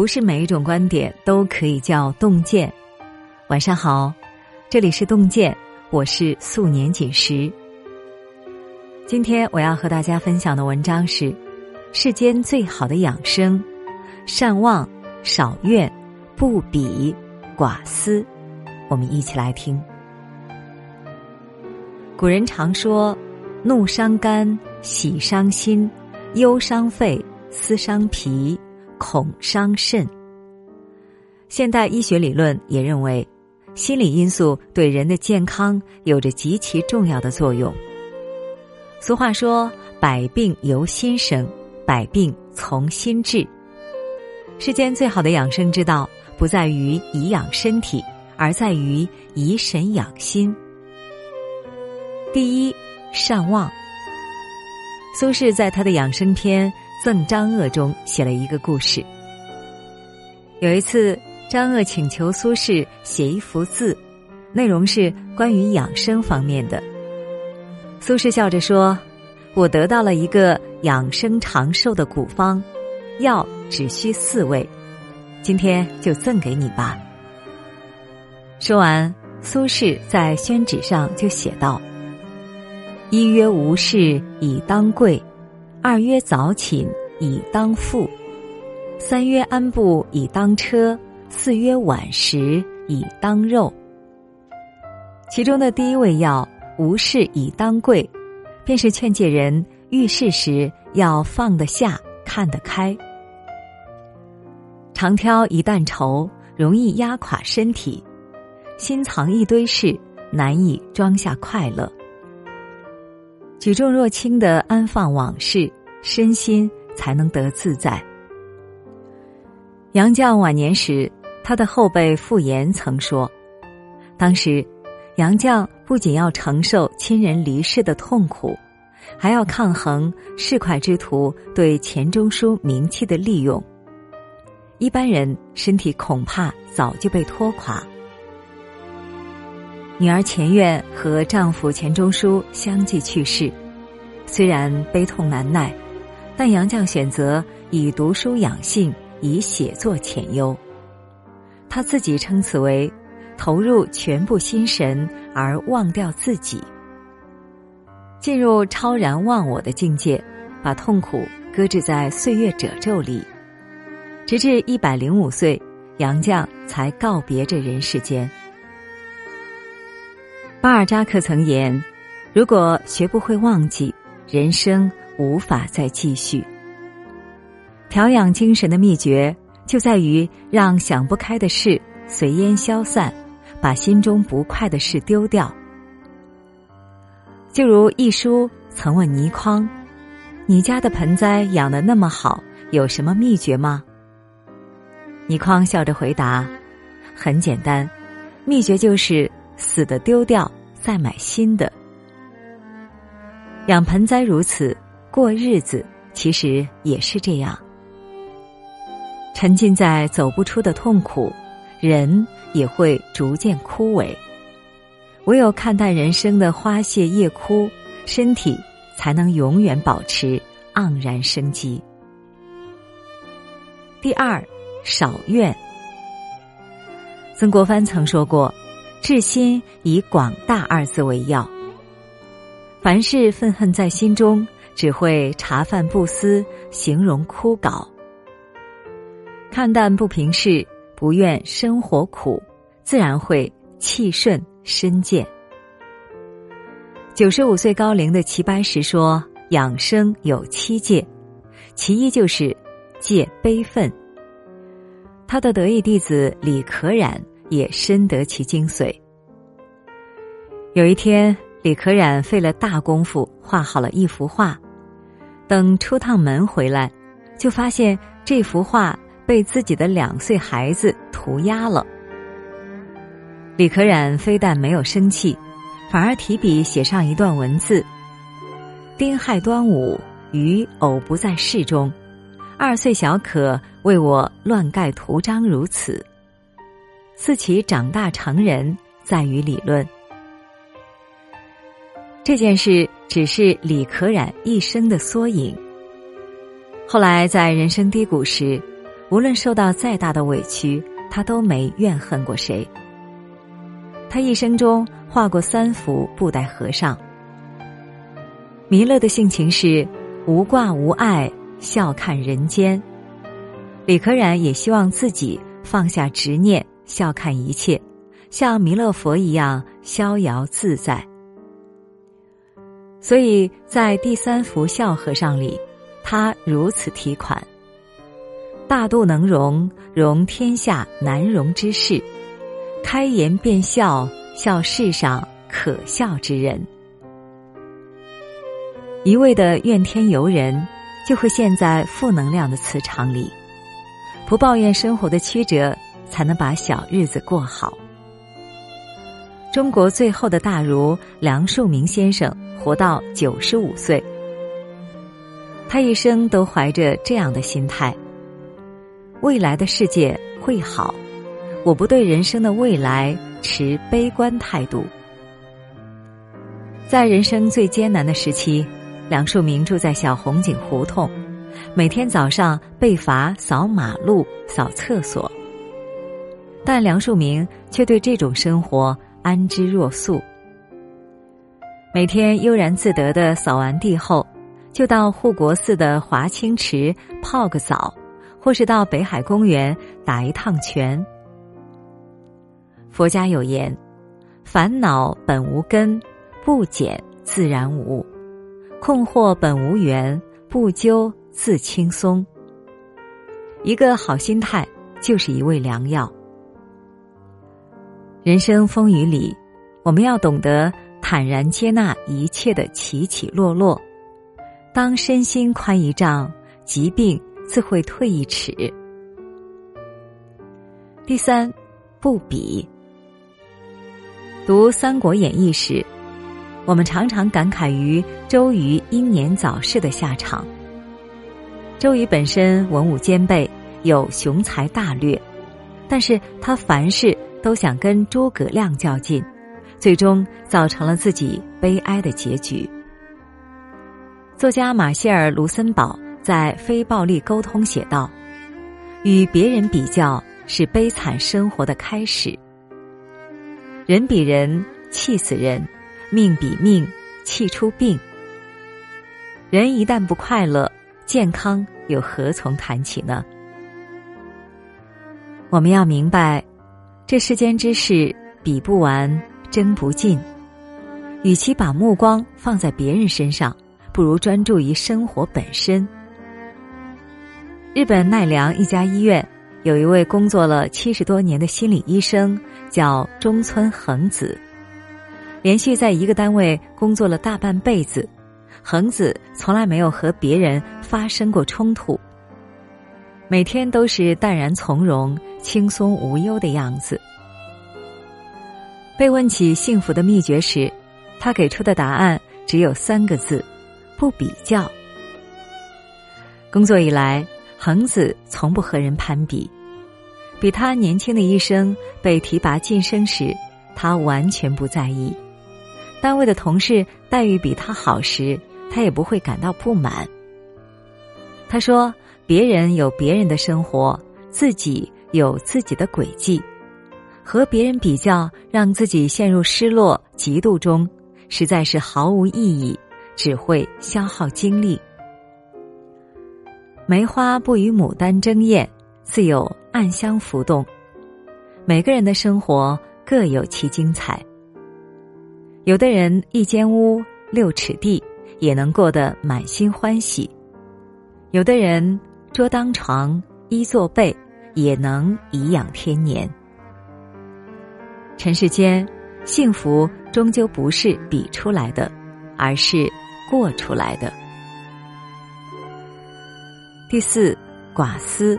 不是每一种观点都可以叫洞见。晚上好，这里是洞见，我是素年锦时。今天我要和大家分享的文章是：世间最好的养生，善忘、少怨、不比、寡思。我们一起来听。古人常说：“怒伤肝，喜伤心，忧伤肺，思伤脾，恐伤肾。”现代医学理论也认为，心理因素对人的健康有着极其重要的作用。俗话说：“百病由心生，百病从心治。”世间最好的养生之道，不在于以养身体，而在于以神养心。第一，善忘。苏轼在他的养生篇《赠张鄂》中写了一个故事。有一次，张鄂请求苏轼写一幅字，内容是关于养生方面的。苏轼笑着说：“我得到了一个养生长寿的古方，药只需四味，今天就赠给你吧。”说完，苏轼在宣纸上就写道：“一曰无事以当贵，二曰早寝以当富，三曰安步以当车，四曰晚食以当肉。”其中的第一味药。无事以当贵，便是劝诫人遇事时要放得下、看得开。常挑一担愁，容易压垮身体；心藏一堆事，难以装下快乐。举重若轻的安放往事，身心才能得自在。杨绛晚年时，他的后辈傅炎曾说：“当时。”杨绛不仅要承受亲人离世的痛苦，还要抗衡市侩之徒对钱钟书名气的利用。一般人身体恐怕早就被拖垮。女儿钱院和丈夫钱钟书相继去世，虽然悲痛难耐，但杨绛选择以读书养性，以写作遣忧。他自己称此为。投入全部心神而忘掉自己，进入超然忘我的境界，把痛苦搁置在岁月褶皱里，直至一百零五岁，杨绛才告别这人世间。巴尔扎克曾言：“如果学不会忘记，人生无法再继续。”调养精神的秘诀就在于让想不开的事随烟消散。把心中不快的事丢掉，就如一书曾问倪匡：“你家的盆栽养的那么好，有什么秘诀吗？”倪匡笑着回答：“很简单，秘诀就是死的丢掉，再买新的。养盆栽如此，过日子其实也是这样。沉浸在走不出的痛苦，人。”也会逐渐枯萎，唯有看淡人生的花谢叶枯，身体才能永远保持盎然生机。第二，少怨。曾国藩曾说过：“治心以广大二字为要。”凡事愤恨在心中，只会茶饭不思，形容枯槁。看淡不平事。不愿生活苦，自然会气顺身健。九十五岁高龄的齐白石说：“养生有七戒，其一就是戒悲愤。”他的得意弟子李可染也深得其精髓。有一天，李可染费了大功夫画好了一幅画，等出趟门回来，就发现这幅画。被自己的两岁孩子涂鸦了，李可染非但没有生气，反而提笔写上一段文字：“丁亥端午，余偶不在室中，二岁小可为我乱盖图章，如此。自其长大成人，在于理论。”这件事只是李可染一生的缩影。后来在人生低谷时。无论受到再大的委屈，他都没怨恨过谁。他一生中画过三幅布袋和尚。弥勒的性情是无挂无碍，笑看人间。李可染也希望自己放下执念，笑看一切，像弥勒佛一样逍遥自在。所以在第三幅笑和尚里，他如此提款。大度能容，容天下难容之事；开颜便笑，笑世上可笑之人。一味的怨天尤人，就会陷在负能量的磁场里；不抱怨生活的曲折，才能把小日子过好。中国最后的大儒梁漱溟先生活到九十五岁，他一生都怀着这样的心态。未来的世界会好，我不对人生的未来持悲观态度。在人生最艰难的时期，梁漱溟住在小红井胡同，每天早上被罚扫马路、扫厕所，但梁漱溟却对这种生活安之若素。每天悠然自得的扫完地后，就到护国寺的华清池泡个澡。或是到北海公园打一趟拳。佛家有言：“烦恼本无根，不减自然无；困惑本无缘，不究自轻松。”一个好心态就是一味良药。人生风雨里，我们要懂得坦然接纳一切的起起落落。当身心宽一丈，疾病。自会退一尺。第三，不比。读《三国演义》时，我们常常感慨于周瑜英年早逝的下场。周瑜本身文武兼备，有雄才大略，但是他凡事都想跟诸葛亮较劲，最终造成了自己悲哀的结局。作家马歇尔·卢森堡。在非暴力沟通写道：“与别人比较是悲惨生活的开始。人比人气死人，命比命气出病。人一旦不快乐，健康又何从谈起呢？我们要明白，这世间之事比不完，争不尽。与其把目光放在别人身上，不如专注于生活本身。”日本奈良一家医院有一位工作了七十多年的心理医生，叫中村恒子。连续在一个单位工作了大半辈子，恒子从来没有和别人发生过冲突，每天都是淡然从容、轻松无忧的样子。被问起幸福的秘诀时，他给出的答案只有三个字：不比较。工作以来。恒子从不和人攀比，比他年轻的一生被提拔晋升时，他完全不在意；单位的同事待遇比他好时，他也不会感到不满。他说：“别人有别人的生活，自己有自己的轨迹，和别人比较，让自己陷入失落、嫉妒中，实在是毫无意义，只会消耗精力。”梅花不与牡丹争艳，自有暗香浮动。每个人的生活各有其精彩。有的人一间屋六尺地也能过得满心欢喜，有的人桌当床衣作被也能颐养天年。尘世间，幸福终究不是比出来的，而是过出来的。第四，寡思。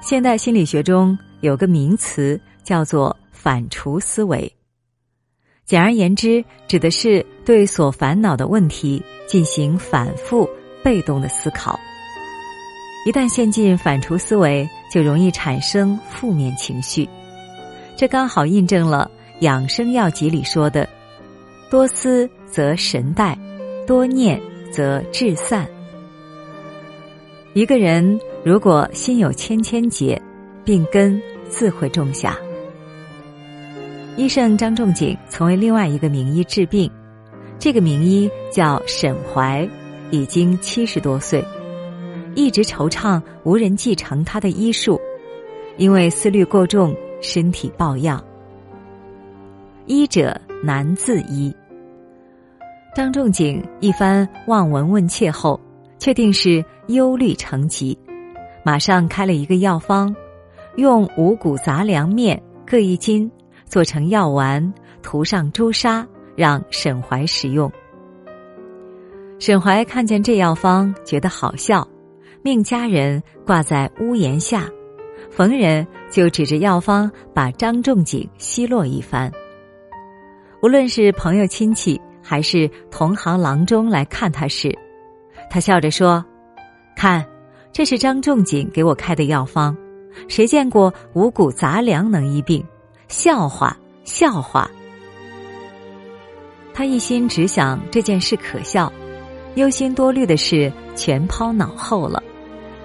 现代心理学中有个名词叫做反刍思维。简而言之，指的是对所烦恼的问题进行反复、被动的思考。一旦陷进反刍思维，就容易产生负面情绪。这刚好印证了养生要集里说的：“多思则神怠，多念则志散。”一个人如果心有千千结，病根自会种下。医圣张仲景曾为另外一个名医治病，这个名医叫沈怀，已经七十多岁，一直惆怅无人继承他的医术，因为思虑过重，身体抱恙。医者难自医。张仲景一番望闻问切后，确定是忧虑成疾，马上开了一个药方，用五谷杂粮面各一斤，做成药丸，涂上朱砂，让沈怀食用。沈怀看见这药方，觉得好笑，命家人挂在屋檐下，逢人就指着药方把张仲景奚落一番。无论是朋友亲戚。还是同行郎中来看他时，他笑着说：“看，这是张仲景给我开的药方，谁见过五谷杂粮能医病？笑话，笑话！”他一心只想这件事可笑，忧心多虑的事全抛脑后了，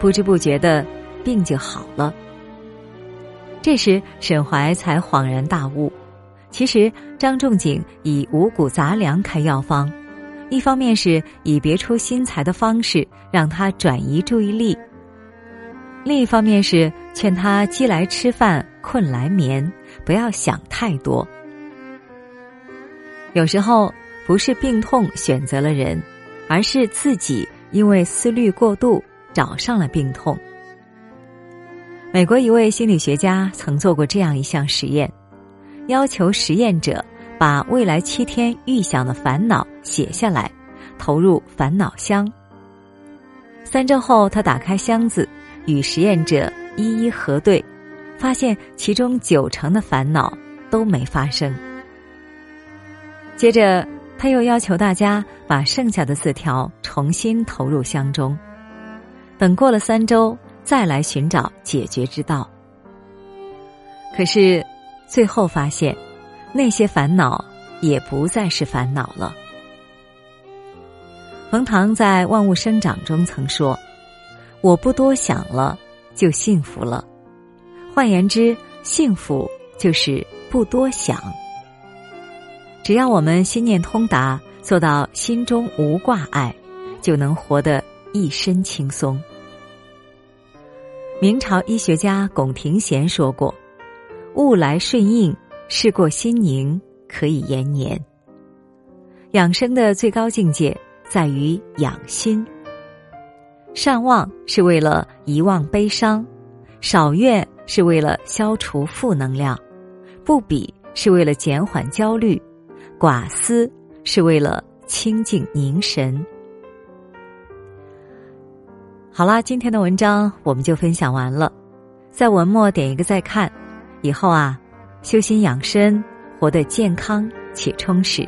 不知不觉的病就好了。这时沈怀才恍然大悟。其实张仲景以五谷杂粮开药方，一方面是以别出心裁的方式让他转移注意力；另一方面是劝他饥来吃饭，困来眠，不要想太多。有时候不是病痛选择了人，而是自己因为思虑过度找上了病痛。美国一位心理学家曾做过这样一项实验。要求实验者把未来七天预想的烦恼写下来，投入烦恼箱。三周后，他打开箱子，与实验者一一核对，发现其中九成的烦恼都没发生。接着，他又要求大家把剩下的字条重新投入箱中，等过了三周再来寻找解决之道。可是。最后发现，那些烦恼也不再是烦恼了。冯唐在《万物生长》中曾说：“我不多想了，就幸福了。”换言之，幸福就是不多想。只要我们心念通达，做到心中无挂碍，就能活得一身轻松。明朝医学家龚廷贤说过。物来顺应，事过心宁，可以延年。养生的最高境界在于养心。善忘是为了遗忘悲伤，少怨是为了消除负能量，不比是为了减缓焦虑，寡思是为了清静凝神。好啦，今天的文章我们就分享完了，在文末点一个再看。以后啊，修心养生，活得健康且充实。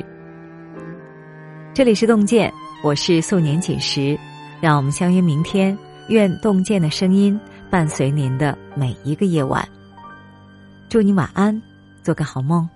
这里是洞见，我是素年锦时，让我们相约明天。愿洞见的声音伴随您的每一个夜晚。祝你晚安，做个好梦。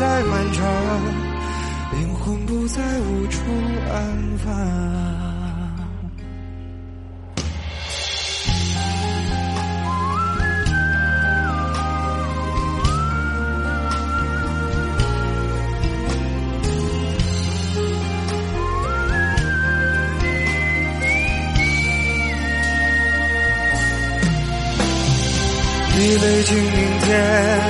再漫长灵魂不再无处安放。一杯敬明天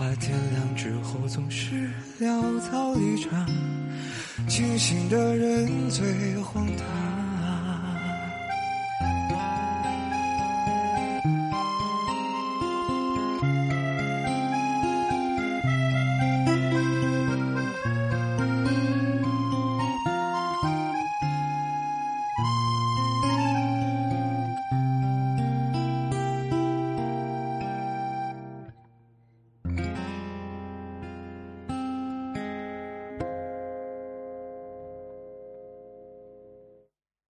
怕，天亮之后总是潦草离场。清醒的人最荒唐。